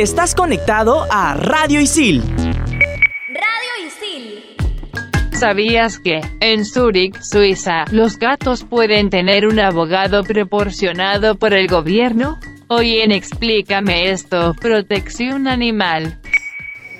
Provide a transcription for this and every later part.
Estás conectado a Radio Isil. Radio Isil. ¿Sabías que, en Zúrich, Suiza, los gatos pueden tener un abogado proporcionado por el gobierno? Hoy en Explícame esto, protección animal.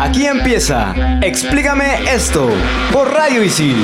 Aquí empieza Explícame esto por Radio Isil.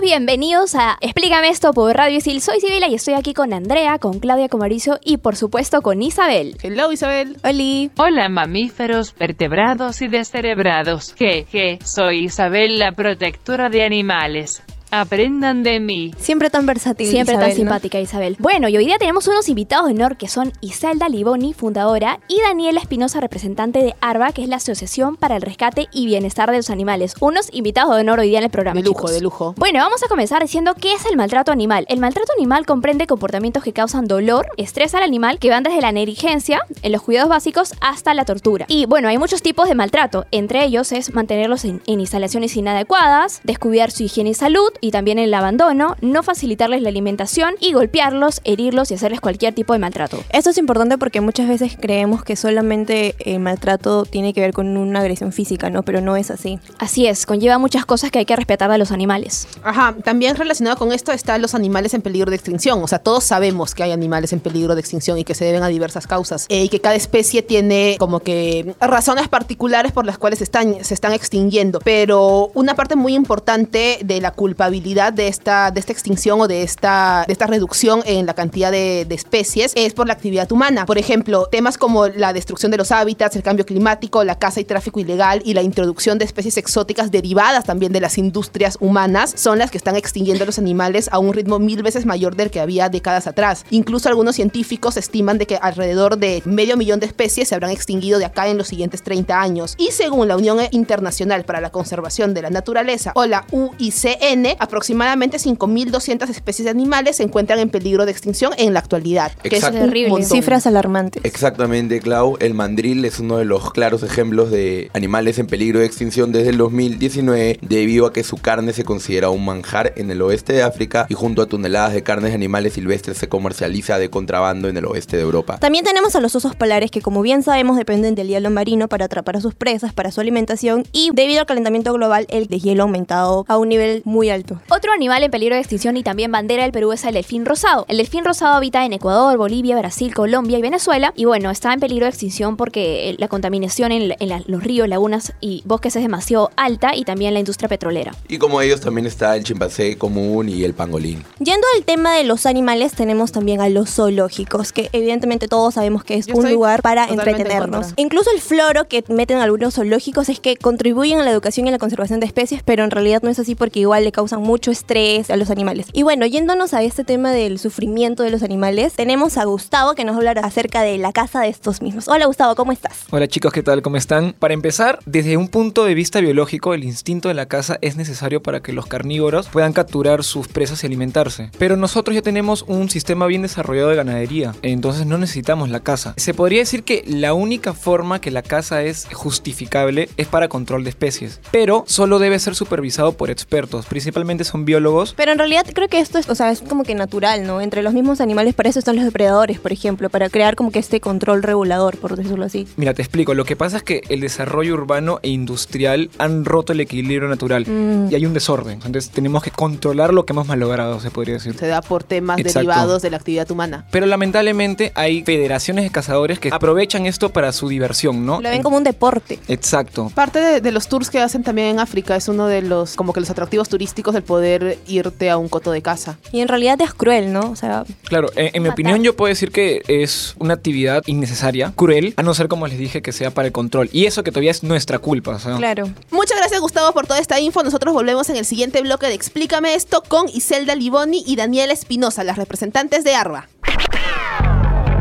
Todos, bienvenidos a Explícame esto por Radio Isil. Soy Sibila y estoy aquí con Andrea, con Claudia, con Mauricio y por supuesto con Isabel. Hello, Isabel. Oli. Hola mamíferos, vertebrados y descerebrados. Que, soy Isabel, la protectora de animales. Aprendan de mí. Siempre tan versátil. Siempre Isabel, tan ¿no? simpática Isabel. Bueno, y hoy día tenemos unos invitados de honor que son Iselda Liboni, fundadora, y Daniela Espinosa, representante de ARBA, que es la Asociación para el Rescate y Bienestar de los Animales. Unos invitados de honor hoy día en el programa. De lujo, chicos. de lujo. Bueno, vamos a comenzar diciendo qué es el maltrato animal. El maltrato animal comprende comportamientos que causan dolor, estrés al animal, que van desde la negligencia, en los cuidados básicos, hasta la tortura. Y bueno, hay muchos tipos de maltrato. Entre ellos es mantenerlos en, en instalaciones inadecuadas, descuidar su higiene y salud, y también el abandono, no facilitarles la alimentación y golpearlos, herirlos y hacerles cualquier tipo de maltrato. Esto es importante porque muchas veces creemos que solamente el maltrato tiene que ver con una agresión física, ¿no? Pero no es así. Así es, conlleva muchas cosas que hay que respetar de los animales. Ajá, también relacionado con esto están los animales en peligro de extinción. O sea, todos sabemos que hay animales en peligro de extinción y que se deben a diversas causas. Eh, y que cada especie tiene como que razones particulares por las cuales se están, se están extinguiendo. Pero una parte muy importante de la culpabilidad de esta, de esta extinción o de esta, de esta reducción en la cantidad de, de especies es por la actividad humana. Por ejemplo, temas como la destrucción de los hábitats, el cambio climático, la caza y tráfico ilegal y la introducción de especies exóticas derivadas también de las industrias humanas son las que están extinguiendo a los animales a un ritmo mil veces mayor del que había décadas atrás. Incluso algunos científicos estiman de que alrededor de medio millón de especies se habrán extinguido de acá en los siguientes 30 años. Y según la Unión Internacional para la Conservación de la Naturaleza o la UICN, aproximadamente 5.200 especies de animales se encuentran en peligro de extinción en la actualidad. Que es Terrible. Cifras alarmantes. Exactamente, Clau. El mandril es uno de los claros ejemplos de animales en peligro de extinción desde el 2019 debido a que su carne se considera un manjar en el oeste de África y junto a toneladas de carnes de animales silvestres se comercializa de contrabando en el oeste de Europa. También tenemos a los osos polares que como bien sabemos dependen del hielo marino para atrapar a sus presas, para su alimentación y debido al calentamiento global el deshielo ha aumentado a un nivel muy alto. Otro animal en peligro de extinción y también bandera del Perú es el delfín rosado. El delfín rosado habita en Ecuador, Bolivia, Brasil, Colombia y Venezuela. Y bueno, está en peligro de extinción porque eh, la contaminación en, en la- los ríos, lagunas y bosques es demasiado alta y también la industria petrolera. Y como ellos también está el chimpancé común y el pangolín. Yendo al tema de los animales, tenemos también a los zoológicos, que evidentemente todos sabemos que es Yo un lugar para entretenernos. contra. Incluso el floro que meten algunos zoológicos es que contribuyen a la educación y a la conservación de especies, pero en realidad no es así porque igual le causan mucho estrés a los animales. Y bueno, yéndonos a este tema del sufrimiento de los animales, tenemos a Gustavo que nos va a hablar acerca de la casa de estos mismos. Hola Gustavo, ¿cómo estás? Hola chicos, ¿qué tal? ¿Cómo están? Para empezar, desde un punto de vista biológico, el instinto de la caza es necesario para que los carnívoros puedan capturar sus presas y alimentarse. Pero nosotros ya tenemos un sistema bien desarrollado de ganadería, entonces no necesitamos la caza. Se podría decir que la única forma que la caza es justificable es para control de especies, pero solo debe ser supervisado por expertos, principalmente son biólogos Pero en realidad creo que esto es, o sea, es como que natural, ¿no? Entre los mismos animales, para eso están los depredadores, por ejemplo, para crear como que este control regulador, por decirlo así. Mira, te explico. Lo que pasa es que el desarrollo urbano e industrial han roto el equilibrio natural Mm. y hay un desorden. Entonces tenemos que controlar lo que hemos malogrado, se podría decir. Se da por temas Exacto. derivados de la actividad humana. Pero lamentablemente hay federaciones de cazadores que aprovechan esto para su diversión, ¿no? Lo ven como un deporte. Exacto. Parte de, de los tours que hacen también en África es uno de los, como que los atractivos turísticos el poder irte a un coto de caza. Y en realidad es cruel, ¿no? O sea, Claro, en, en mi opinión yo puedo decir que es una actividad innecesaria, cruel, a no ser como les dije que sea para el control. Y eso que todavía es nuestra culpa. o sea. claro. Muchas gracias Gustavo por toda esta info. Nosotros volvemos en el siguiente bloque de Explícame esto con Iselda Liboni y Daniela Espinosa, las representantes de ARBA.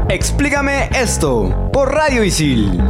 Explícame esto por Radio Isil.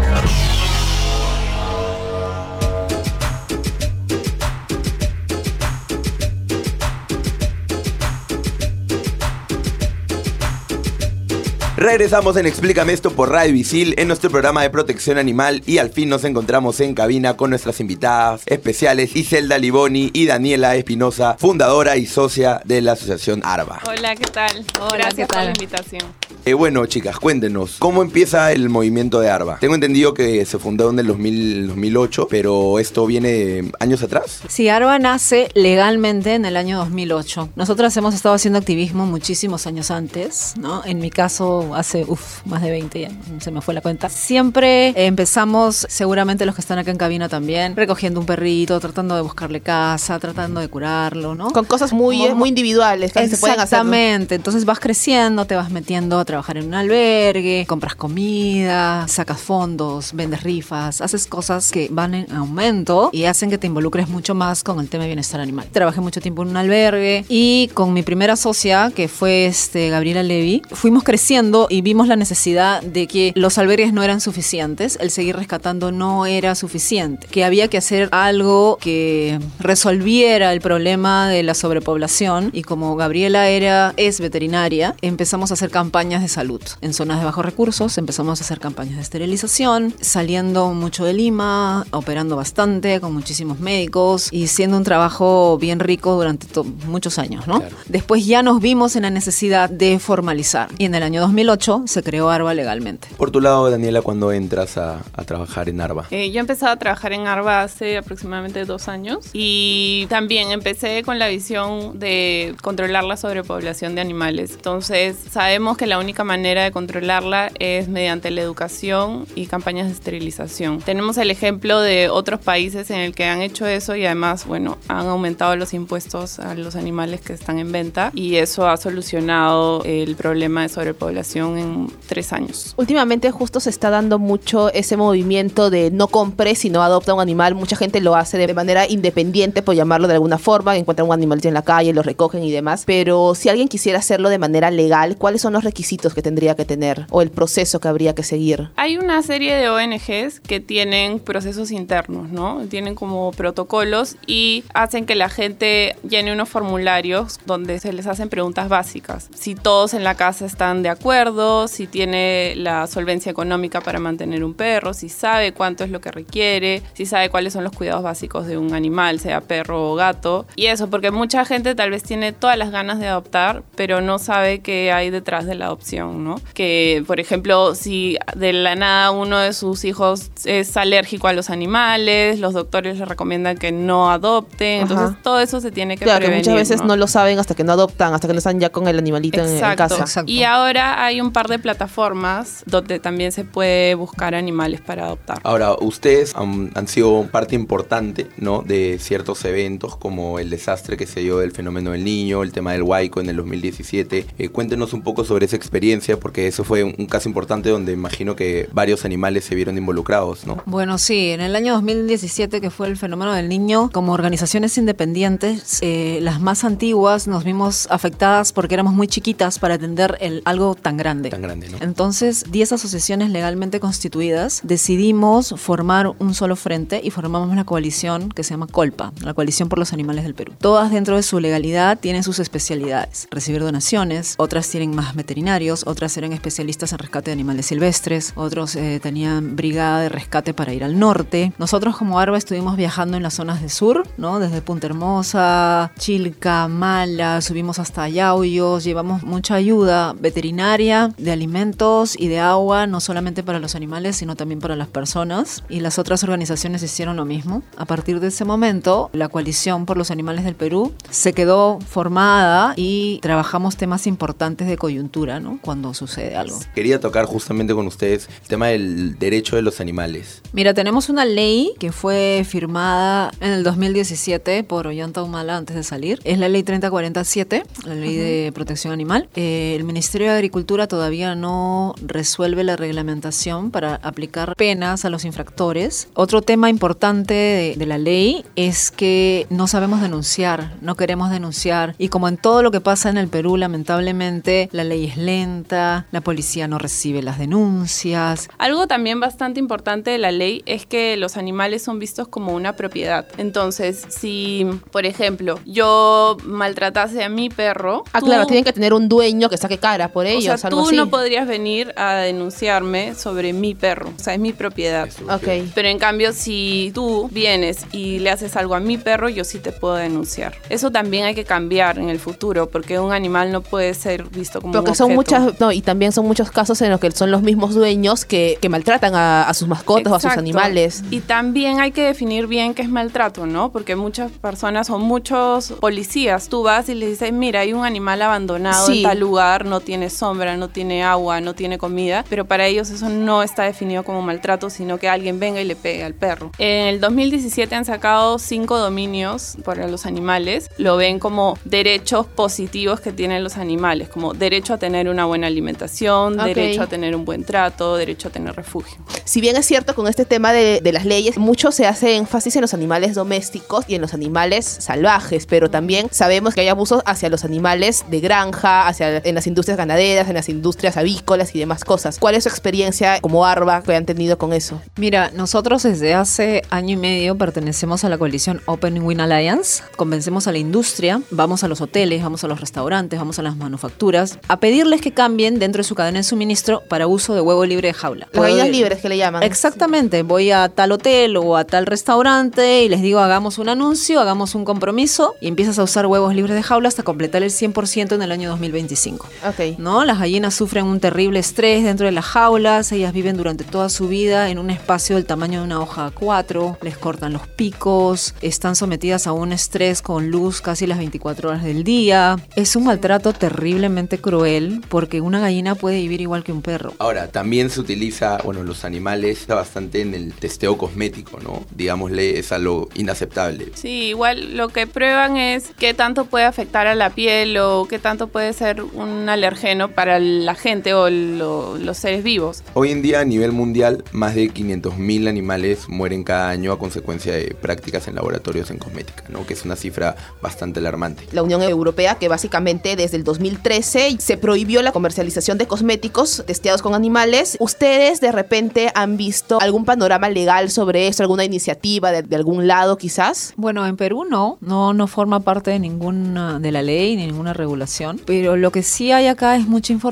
Regresamos en Explícame esto por Radio Visil en nuestro programa de protección animal y al fin nos encontramos en cabina con nuestras invitadas especiales Iselda Liboni y Daniela Espinosa, fundadora y socia de la asociación ARBA. Hola, ¿qué tal? Gracias por la invitación. Eh, bueno, chicas, cuéntenos, ¿cómo empieza el movimiento de ARBA? Tengo entendido que se fundó en el 2000 2008, pero esto viene años atrás. Sí, ARBA nace legalmente en el año 2008. Nosotras hemos estado haciendo activismo muchísimos años antes, ¿no? En mi caso, hace, uf, más de 20, ya se me fue la cuenta. Siempre empezamos, seguramente los que están acá en cabina también, recogiendo un perrito, tratando de buscarle casa, tratando de curarlo, ¿no? Con cosas muy, Como- muy individuales que se pueden hacer. Exactamente, entonces vas creciendo, te vas metiendo a trabajar en un albergue, compras comida, sacas fondos, vendes rifas, haces cosas que van en aumento y hacen que te involucres mucho más con el tema de bienestar animal. Trabajé mucho tiempo en un albergue y con mi primera socia, que fue este, Gabriela Levy, fuimos creciendo y vimos la necesidad de que los albergues no eran suficientes, el seguir rescatando no era suficiente, que había que hacer algo que resolviera el problema de la sobrepoblación. Y como Gabriela era es veterinaria, empezamos a hacer campañas de salud. En zonas de bajos recursos, empezamos a hacer campañas de esterilización, saliendo mucho de Lima, operando bastante con muchísimos médicos y siendo un trabajo bien rico durante muchos años, ¿no? Después ya nos vimos en la necesidad de formalizar. Y en el año 2008 se creó ARBA legalmente. Por tu lado, Daniela, cuando entras a, a trabajar en ARBA? Eh, yo empecé a trabajar en ARBA hace aproximadamente dos años y también empecé con la visión de controlar la sobrepoblación de animales. Entonces sabemos que la única manera de controlarla es mediante la educación y campañas de esterilización. Tenemos el ejemplo de otros países en el que han hecho eso y además, bueno, han aumentado los impuestos a los animales que están en venta y eso ha solucionado el problema de sobrepoblación en tres años. Últimamente justo se está dando mucho ese movimiento de no compre, sino adopta un animal. Mucha gente lo hace de manera independiente, por llamarlo de alguna forma. Encuentran un animalito en la calle, lo recogen y demás. Pero si alguien quisiera hacerlo de manera legal, ¿cuáles son los requisitos que tendría que tener o el proceso que habría que seguir? Hay una serie de ONGs que tienen procesos internos, ¿no? Tienen como protocolos y hacen que la gente llene unos formularios donde se les hacen preguntas básicas. Si todos en la casa están de acuerdo, si tiene la solvencia económica para mantener un perro, si sabe cuánto es lo que requiere, si sabe cuáles son los cuidados básicos de un animal, sea perro o gato. Y eso, porque mucha gente tal vez tiene todas las ganas de adoptar, pero no sabe qué hay detrás de la adopción, ¿no? Que, por ejemplo, si de la nada uno de sus hijos es alérgico a los animales, los doctores le recomiendan que no adopten, Ajá. entonces todo eso se tiene que Claro, que prevenir, muchas veces ¿no? no lo saben hasta que no adoptan, hasta que no están ya con el animalito en- en, Exacto. casa. Y ahora hay un par de plataformas donde también se puede buscar animales para adoptar. Ahora, ustedes han, han sido parte importante, ¿no? De ciertos eventos como el desastre que se dio del fenómeno del niño, el tema del Huayco en el 2017. Eh, cuéntenos un poco sobre esa experiencia, porque eso fue un, un caso importante donde imagino que varios animales se vieron involucrados, ¿no? Bueno, sí, en el año 2017, que fue el fenómeno del niño, como organizaciones independientes, eh, las más antiguas nos vimos afectadas porque éramos muy chiquitas para atender el, algo tan grande. Tan grande, ¿no? Entonces, 10 asociaciones legalmente constituidas decidimos formar un solo frente y formamos la coalición que se llama Colpa, la Coalición por los Animales del Perú. Todas dentro de su legalidad tienen sus especialidades. Recibir donaciones, otras tienen más veterinarios, otras eran especialistas en rescate de animales silvestres, otros eh, tenían brigada de rescate para ir al norte. Nosotros como ARBA estuvimos viajando en las zonas de sur, ¿no? Desde Punta Hermosa, Chilca, Mala, subimos hasta Yauyos, llevamos mucha ayuda veterinaria, de alimentos y de agua, no solamente para los animales, sino también para las personas. Y las otras organizaciones hicieron lo mismo. A partir de ese momento, la coalición por los animales del Perú se quedó formada y trabajamos temas importantes de coyuntura, ¿no? cuando sucede algo. Quería tocar justamente con ustedes el tema del derecho de los animales. Mira, tenemos una ley que fue firmada en el 2017 por Ollanta Humala antes de salir. Es la ley 3047, la ley de protección animal. Eh, el Ministerio de Agricultura todavía no resuelve la reglamentación para aplicar penas a los infractores. Otro tema importante de, de la ley es que no sabemos denunciar, no queremos denunciar. Y como en todo lo que pasa en el Perú, lamentablemente la ley es lenta, la policía no recibe las denuncias. Algo también bastante importante de la ley es que los animales son vistos como una propiedad. Entonces, si, por ejemplo, yo maltratase a mi perro, Ah, tú- claro, tienen que tener un dueño que saque cara por o ellos, sea, algo tú así. no podrías venir a denunciarme sobre mi perro. O sea, es mi propiedad. Ok. Pero en cambio, si tú vienes y le haces algo a mi perro, yo sí te puedo denunciar. Eso también hay que cambiar en el futuro, porque un animal no puede ser visto como Porque un son objeto. muchas, no, y también son muchos casos en los que son los mismos dueños que, que maltratan a, a sus mascotas o a sus animales. Y también hay que definir bien qué es maltrato, ¿no? Porque muchas personas o muchos policías, tú vas y les dices, mira, hay un animal abandonado Sí. en tal lugar, no tiene sombra, no tiene agua, no tiene comida, pero para ellos eso no está definido como maltrato, sino que alguien venga y le pegue al perro. En el 2017 han sacado cinco dominios para los animales, lo ven como derechos positivos que tienen los animales, como derecho a tener una buena alimentación, derecho a tener un buen trato, derecho a tener refugio. Si bien es cierto con este tema de, de las leyes, mucho se hace énfasis en los animales domésticos y en los animales salvajes, pero también sabemos que hay abusos hacia los animales de granja, hacia en las industrias ganaderas, en las industrias avícolas y demás cosas. ¿Cuál es su experiencia como ARBA que han tenido con eso? Mira, nosotros desde hace año y medio pertenecemos a la coalición Open Win Alliance. Convencemos a la industria, vamos a los hoteles, vamos a los restaurantes, vamos a las manufacturas, a pedirles que cambien dentro de su cadena de suministro para uso de huevo libre de jaula. Las gallinas libres que le llaman. Exactamente, voy a tal hotel o a tal restaurante y les digo hagamos un anuncio, hagamos un compromiso y empiezas a usar huevos libres de jaula hasta completar el 100% en el año 2025. Ok. ¿no? Las gallinas sufren un terrible estrés dentro de las jaulas, ellas viven durante toda su vida en un espacio del tamaño de una hoja A4, les cortan los picos, están sometidas a un estrés con luz casi las 24 horas del día. Es un maltrato terriblemente cruel porque una gallina puede vivir igual que un perro. Ahora, también se utiliza, bueno, los animales bastante en el testeo cosmético, ¿no? Digámosle, es algo inaceptable. Sí, igual lo que prueban es qué tanto puede afectar a la piel o qué tanto puede ser un alergeno para la gente o lo- los seres vivos. Hoy en día, a nivel mundial, más de 500.000 animales mueren cada año a consecuencia de prácticas en laboratorios en cosmética, ¿no? Que es una cifra bastante alarmante. la Unión Europea, que básicamente desde el 2013 se prohibió la comercialización de cosméticos testeados con animales. ¿Ustedes de repente han visto algún panorama legal sobre esto, alguna iniciativa de, de algún lado quizás? Bueno, en Perú no, no, no forma parte de ninguna de la ley ni ninguna regulación, pero lo que sí hay acá es mucha información.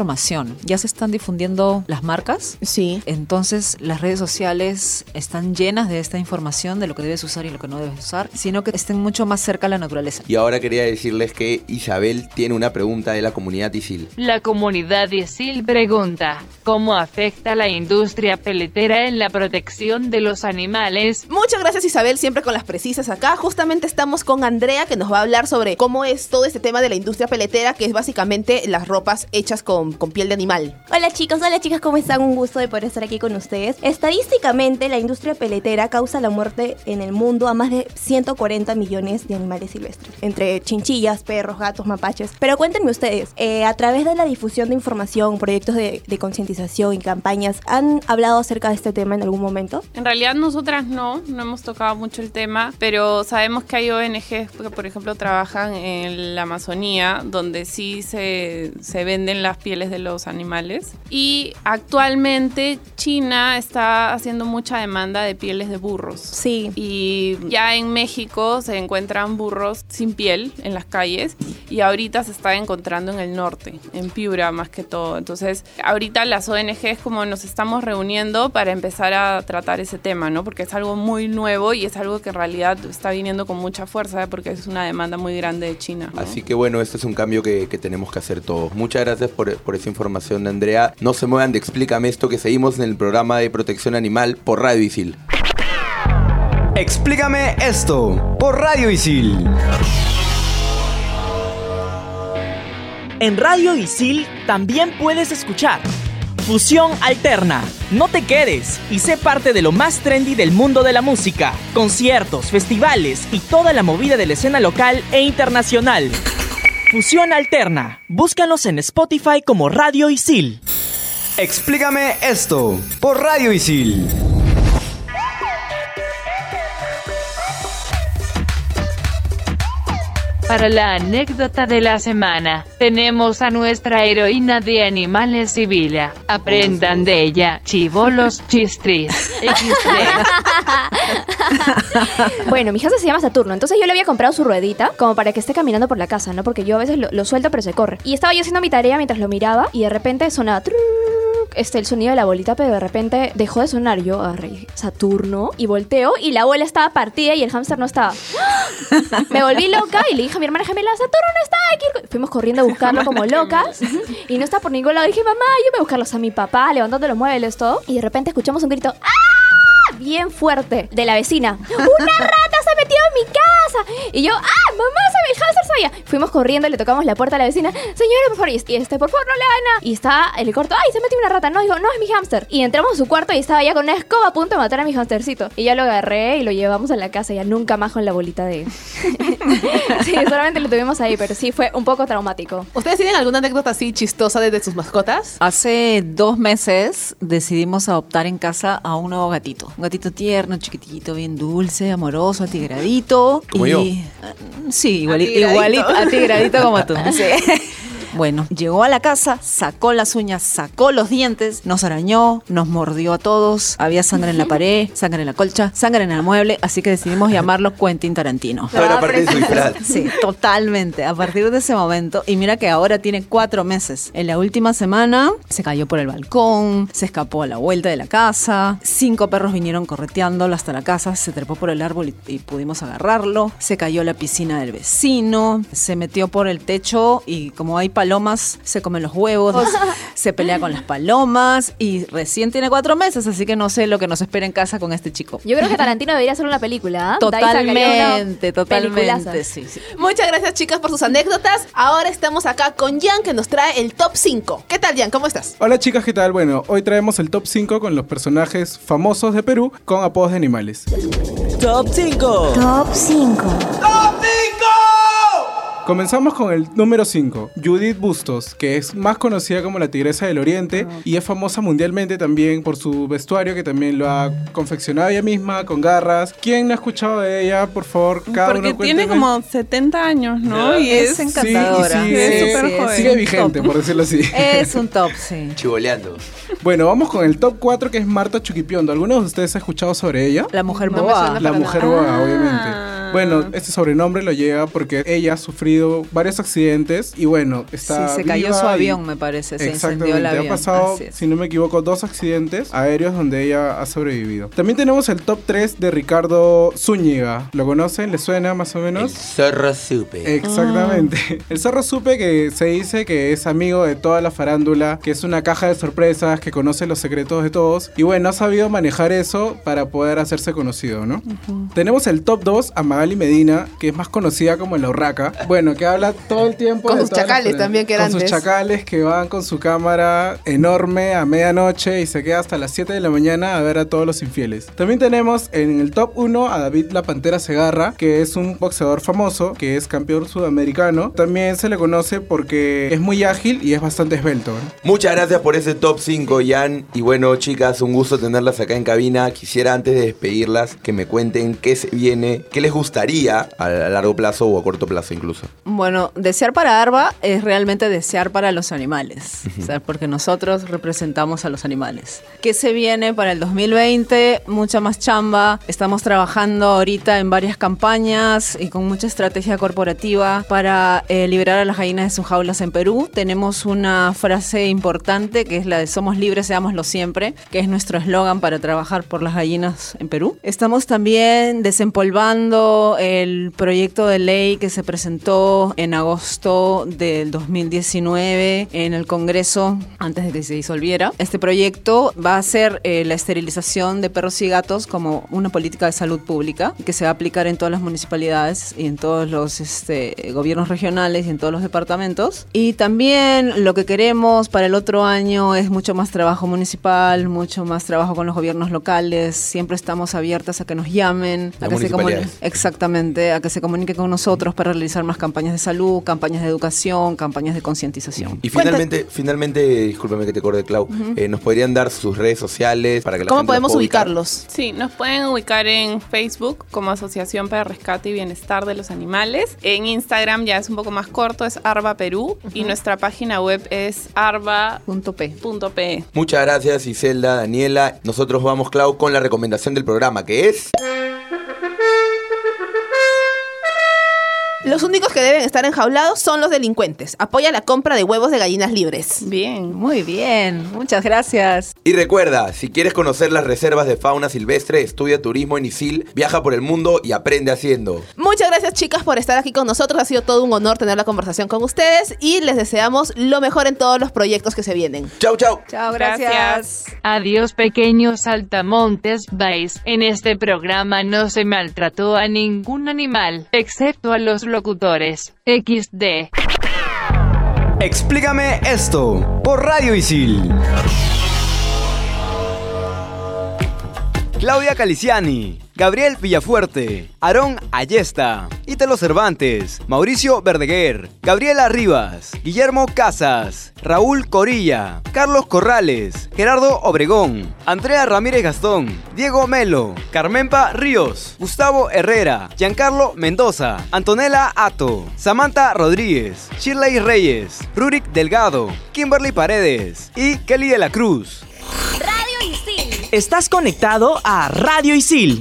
Ya se están difundiendo las marcas, Sí. entonces las redes sociales están llenas de esta información de lo que debes usar y lo que no debes usar, sino que estén mucho más cerca a la naturaleza. Y ahora quería decirles que Isabel tiene una pregunta de la comunidad ISIL. La comunidad ISIL pregunta, ¿cómo afecta la industria peletera en la protección de los animales? Muchas gracias Isabel, siempre con las precisas acá. Justamente estamos con Andrea que nos va a hablar sobre cómo es todo este tema de la industria peletera, que es básicamente las ropas hechas con, con piel de animal. Hola chicos, hola chicas, ¿cómo están? Un gusto de poder estar aquí con ustedes. Estadísticamente, la industria peletera causa la muerte en el mundo a más de 140 millones de animales silvestres, entre chinchillas, perros, gatos, mapaches. Pero cuéntenme ustedes, eh, a través de la difusión de información, proyectos de, de concientización y campañas, ¿han hablado acerca de este tema en algún momento? En realidad nosotras no, no hemos tocado mucho el tema, pero sabemos que hay ONGs que, por ejemplo, trabajan en la Amazonía, donde sí se, se venden las pieles de los animales. Y actualmente China está haciendo mucha demanda de pieles de burros. Sí. Y ya en México se encuentran burros sin piel en las calles y ahorita se está encontrando en el norte, en Piura más que todo. Entonces, ahorita las ONGs como nos estamos reuniendo para empezar a tratar ese tema, ¿no? Porque es algo muy nuevo y es algo que en realidad está viniendo con mucha fuerza porque es una demanda muy grande de China. ¿no? Así que bueno, este es un cambio que, que tenemos que hacer todos. Muchas gracias por, por esa información Andrea. No se muevan de Explícame esto que seguimos en el programa de protección animal por Radio Isil. Explícame esto por Radio Isil. En Radio Isil también puedes escuchar Fusión Alterna. No te quedes y sé parte de lo más trendy del mundo de la música. Conciertos, festivales y toda la movida de la escena local e internacional. Fusión Alterna. Búscanos en Spotify como Radio Isil. Explícame esto por Radio Isil. Para la anécdota de la semana, tenemos a nuestra heroína de animales Sibila. Aprendan de ella, chivolos chistris. bueno, mi hija se llama Saturno, entonces yo le había comprado su ruedita como para que esté caminando por la casa, ¿no? Porque yo a veces lo, lo suelto pero se corre. Y estaba yo haciendo mi tarea mientras lo miraba y de repente sonaba este, el sonido de la bolita, pero de repente dejó de sonar. Yo agarré Saturno y volteo y la bola estaba partida y el hámster no estaba. Me volví loca y le dije a mi hermana gemela, Saturno no está aquí. Fuimos corriendo a buscarlo como locas y no está por ningún lado. Dije, mamá, yo voy a buscarlos a mi papá, levantando los muebles, todo. Y de repente escuchamos un grito, ¡ah! bien fuerte de la vecina. ¡Una rata se ha metido en mi casa! Y yo, ¡ah, mamá, se me hámster sabía! Fuimos corriendo, le tocamos la puerta a la vecina. Señora, por favor, y este, por favor, no le nada. Y está el cuarto, ¡ay, se metió una rata! No, digo, no, es mi hámster. Y entramos a su cuarto y estaba ya con una escoba a punto de matar a mi hámstercito. Y ya lo agarré y lo llevamos a la casa, ya nunca más con la bolita de... sí, solamente lo tuvimos ahí, pero sí, fue un poco traumático. ¿Ustedes tienen alguna anécdota así chistosa de, de sus mascotas? Hace dos meses decidimos adoptar en casa a un nuevo gatito. Un gatito tierno, chiquitito, bien dulce, amoroso, atigradito. Como y... yo. Sí, iguali- Atigradito. igualito, atigradito como tú. Sí. Bueno, llegó a la casa, sacó las uñas, sacó los dientes, nos arañó, nos mordió a todos, había sangre en la pared, sangre en la colcha, sangre en el mueble, así que decidimos llamarlo Quentin Tarantino. Todo era parte de su disfraz. Sí, totalmente. A partir de ese momento, y mira que ahora tiene cuatro meses. En la última semana se cayó por el balcón, se escapó a la vuelta de la casa, cinco perros vinieron correteándolo hasta la casa, se trepó por el árbol y, y pudimos agarrarlo, se cayó a la piscina del vecino, se metió por el techo y como hay palomas, se comen los huevos, se pelea con las palomas y recién tiene cuatro meses, así que no sé lo que nos espera en casa con este chico. Yo creo que Tarantino debería hacer una película, ¿ah? Una Totalmente, totalmente, sí, sí. Muchas gracias, chicas, por sus anécdotas. Ahora estamos acá con Jan, que nos trae el top 5. ¿Qué tal, Jan? ¿Cómo estás? Hola chicas, ¿qué tal? Bueno, hoy traemos el top 5 con los personajes famosos de Perú con apodos de animales. Top 5. Top 5. Comenzamos con el número 5, Judith Bustos, que es más conocida como la Tigresa del Oriente y es famosa mundialmente también por su vestuario que también lo ha confeccionado ella misma con garras. ¿Quién no ha escuchado de ella? Por favor, cada Porque uno tiene como 70 años, ¿no? Y Es es, encantadora. Sí, y es sigue, súper sí, joven. sigue vigente, por decirlo así. Es un top, sí. Chivoleando. Bueno, vamos con el top 4 que es Marta Chuquipiondo. ¿Alguno de ustedes ha escuchado sobre ella? La mujer boa. La mujer nada. boa, Ah. obviamente. Bueno, este sobrenombre lo llega porque ella ha sufrido varios accidentes y bueno, está Sí, se cayó su y- avión, me parece. Se Exactamente, incendió el avión. ha pasado, si no me equivoco, dos accidentes aéreos donde ella ha sobrevivido. También tenemos el top 3 de Ricardo Zúñiga. ¿Lo conocen? ¿Le suena más o El menos? zorro supe. Exactamente. El zorro supe que se dice que es amigo de toda la farándula, que es una caja de sorpresas, que conoce los secretos de todos. Y bueno, ha sabido manejar eso para poder hacerse conocido, ¿no? Tenemos el top 2 a Magali Medina, que es más conocida como la Urraca. Bueno, que habla todo el tiempo. Con de sus chacales también, que Con eran sus antes. chacales que van con su cámara enorme a medianoche y se queda hasta las 7 de la mañana a ver a todos los infieles. También tenemos en el top 1 a David La Pantera Segarra, que es un boxeador famoso, que es campeón sudamericano. También se le conoce porque es muy ágil y es bastante esbelto. ¿no? Muchas gracias por ese top 5, Jan. Y bueno, chicas, un gusto tenerlas acá en cabina. Quisiera antes de despedirlas que me cuenten qué se viene, qué les gustaría a largo plazo o a corto plazo incluso. Bueno, desear para Arba es realmente desear para los animales, o sea, porque nosotros representamos a los animales. ¿Qué se viene para el 2020? Mucha más chamba. Estamos trabajando ahorita en varias campañas y con mucha estrategia corporativa para eh, liberar a las gallinas de sus jaulas en Perú. Tenemos una frase importante que es la de somos libres, seámoslo siempre, que es nuestro eslogan para trabajar por las gallinas en Perú. Estamos también desempolvando el proyecto de ley que se presentó en agosto del 2019 en el Congreso antes de que se disolviera. Este proyecto va a ser eh, la esterilización de perros y gatos como una política de salud pública que se va a aplicar en todas las municipalidades y en todos los este, gobiernos regionales y en todos los departamentos. Y también lo que queremos para el otro año es mucho más trabajo municipal, mucho más trabajo con los gobiernos locales. Siempre estamos abiertas a que nos llamen, a Las que se comuniquen. Exactamente, a que se comuniquen con nosotros para realizar más campañas de salud, campañas de educación, campañas de concientización. Y finalmente, finalmente, discúlpame que te corte, Clau, eh, ¿nos podrían dar sus redes sociales para que la ¿Cómo gente podemos ubicar? ubicarlos? Sí, nos pueden ubicar en Facebook como Asociación para Rescate y Bienestar de los Animales. En Instagram ya es un poco más corto, es Arba Perú. Y nuestra página web es arba.p. Muchas gracias, Iselda, Daniela. Nosotros vamos, Clau, con la recomendación del programa, que es... Los únicos que deben estar enjaulados son los delincuentes. Apoya la compra de huevos de gallinas libres. Bien. Muy bien, muchas gracias. Y recuerda, si quieres conocer las reservas de fauna silvestre, estudia turismo en ISIL, viaja por el mundo y aprende haciendo. Muchas gracias chicas por estar aquí con nosotros. Ha sido todo un honor tener la conversación con ustedes y les deseamos lo mejor en todos los proyectos que se vienen. Chau, chau. Chao, gracias. Adiós pequeños saltamontes, vais. En este programa no se maltrató a ningún animal, excepto a los XD. Explícame esto por Radio Isil. Claudia Caliciani, Gabriel Villafuerte, Aarón Ayesta, Ítalo Cervantes, Mauricio Verdeguer, Gabriela Rivas, Guillermo Casas, Raúl Corilla, Carlos Corrales, Gerardo Obregón, Andrea Ramírez Gastón, Diego Melo, Carmenpa Ríos, Gustavo Herrera, Giancarlo Mendoza, Antonella Ato, Samantha Rodríguez, Shirley Reyes, Rurik Delgado, Kimberly Paredes y Kelly de la Cruz. Estás conectado a Radio Isil